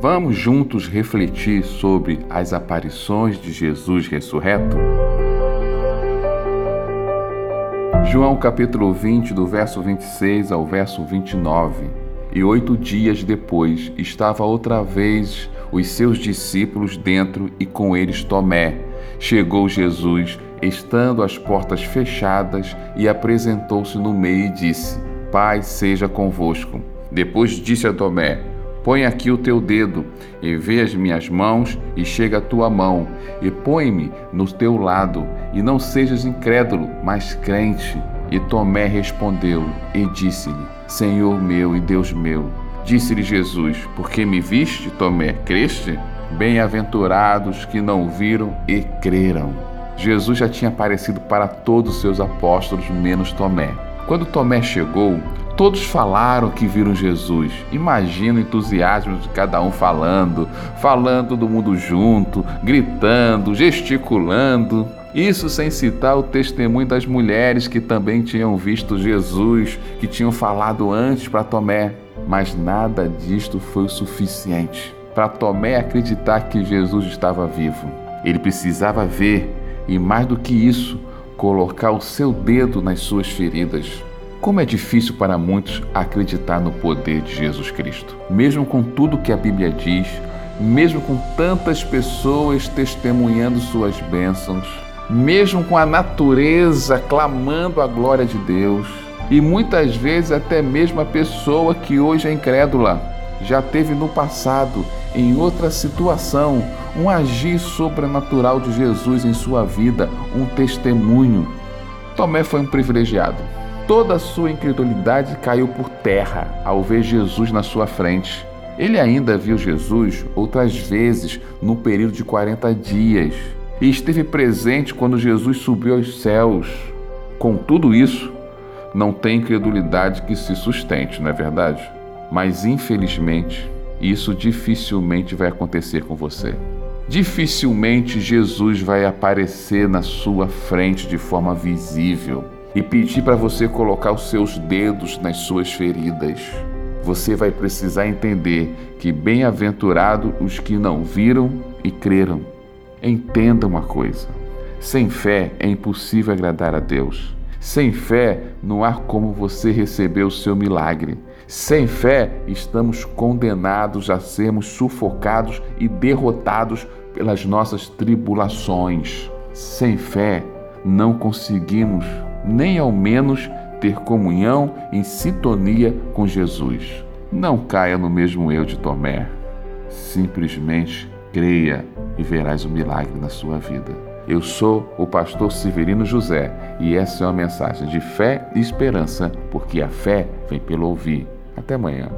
Vamos juntos refletir sobre as aparições de Jesus ressurreto? João capítulo 20, do verso 26 ao verso 29. E oito dias depois estava outra vez os seus discípulos dentro e com eles Tomé. Chegou Jesus, estando as portas fechadas, e apresentou-se no meio e disse: Pai seja convosco. Depois disse a Tomé: Põe aqui o teu dedo e vê as minhas mãos, e chega a tua mão, e põe-me no teu lado, e não sejas incrédulo, mas crente. E Tomé respondeu e disse-lhe: Senhor meu e Deus meu. Disse-lhe Jesus: Porque me viste, Tomé, creste? Bem-aventurados que não viram e creram. Jesus já tinha aparecido para todos os seus apóstolos, menos Tomé. Quando Tomé chegou, Todos falaram que viram Jesus. Imagina o entusiasmo de cada um falando, falando do mundo junto, gritando, gesticulando. Isso sem citar o testemunho das mulheres que também tinham visto Jesus, que tinham falado antes para Tomé. Mas nada disto foi o suficiente para Tomé acreditar que Jesus estava vivo. Ele precisava ver e, mais do que isso, colocar o seu dedo nas suas feridas. Como é difícil para muitos acreditar no poder de Jesus Cristo. Mesmo com tudo que a Bíblia diz, mesmo com tantas pessoas testemunhando suas bênçãos, mesmo com a natureza clamando a glória de Deus, e muitas vezes até mesmo a pessoa que hoje é incrédula já teve no passado, em outra situação, um agir sobrenatural de Jesus em sua vida, um testemunho. Tomé foi um privilegiado Toda a sua incredulidade caiu por terra ao ver Jesus na sua frente. Ele ainda viu Jesus outras vezes no período de 40 dias e esteve presente quando Jesus subiu aos céus. Com tudo isso, não tem incredulidade que se sustente, não é verdade? Mas infelizmente, isso dificilmente vai acontecer com você. Dificilmente Jesus vai aparecer na sua frente de forma visível e pedir para você colocar os seus dedos nas suas feridas. Você vai precisar entender que bem-aventurado os que não viram e creram. Entenda uma coisa: sem fé é impossível agradar a Deus. Sem fé não há como você receber o seu milagre. Sem fé estamos condenados a sermos sufocados e derrotados pelas nossas tribulações. Sem fé não conseguimos nem ao menos ter comunhão em sintonia com Jesus. Não caia no mesmo eu de Tomé. Simplesmente creia e verás o milagre na sua vida. Eu sou o pastor Severino José e essa é uma mensagem de fé e esperança, porque a fé vem pelo ouvir. Até amanhã.